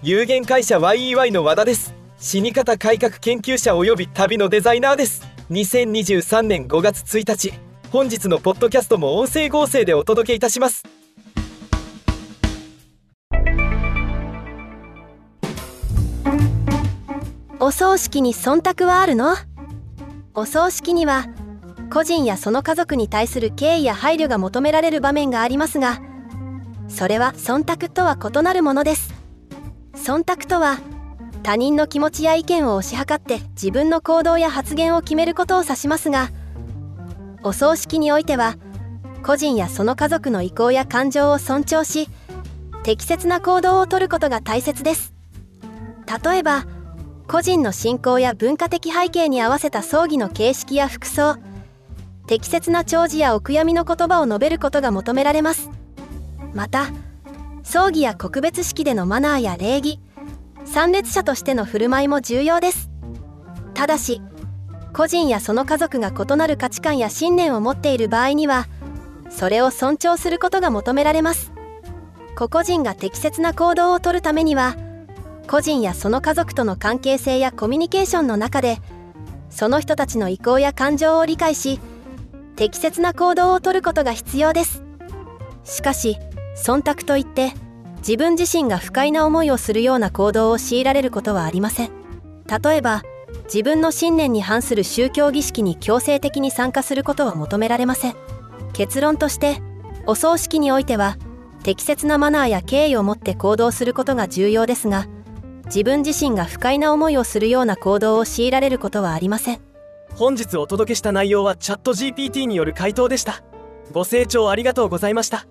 有限会社 YEY の和田です。死に方改革研究者及び旅のデザイナーです。2023年5月1日本日のポッドキャストも音声合成でお届けいたします。お葬式に忖度はあるの？お葬式には個人やその家族に対する敬意や配慮が求められる場面がありますがそれは忖度とは異なるものです。忖度とは他人の気持ちや意見を推し量って自分の行動や発言を決めることを指しますがお葬式においては個人やその家族の意向や感情を尊重し適切な行動をとることが大切です。例えば個人の信仰や文化的背景に合わせた葬儀の形式や服装適切な弔辞やお悔やみの言葉を述べることが求められます。また葬儀や告別式でのマナーや礼儀参列者としての振る舞いも重要です。ただし個人やその家族が異なる価値観や信念を持っている場合にはそれを尊重することが求められます。個々人が適切な行動をとるためには個人やその家族との関係性やコミュニケーションの中でその人たちの意向や感情を理解し適切な行動をとることが必要です。しかし忖度といって自分自身が不快な思いをするような行動を強いられることはありません。例えば自分の信念に反する宗教儀式に強制的に参加することは求められません。結論としてお葬式においては適切なマナーや敬意を持って行動することが重要ですが自分自身が不快な思いをするような行動を強いられることはありません。本日お届けした内容はチャット GPT による回答でした。ご清聴ありがとうございました。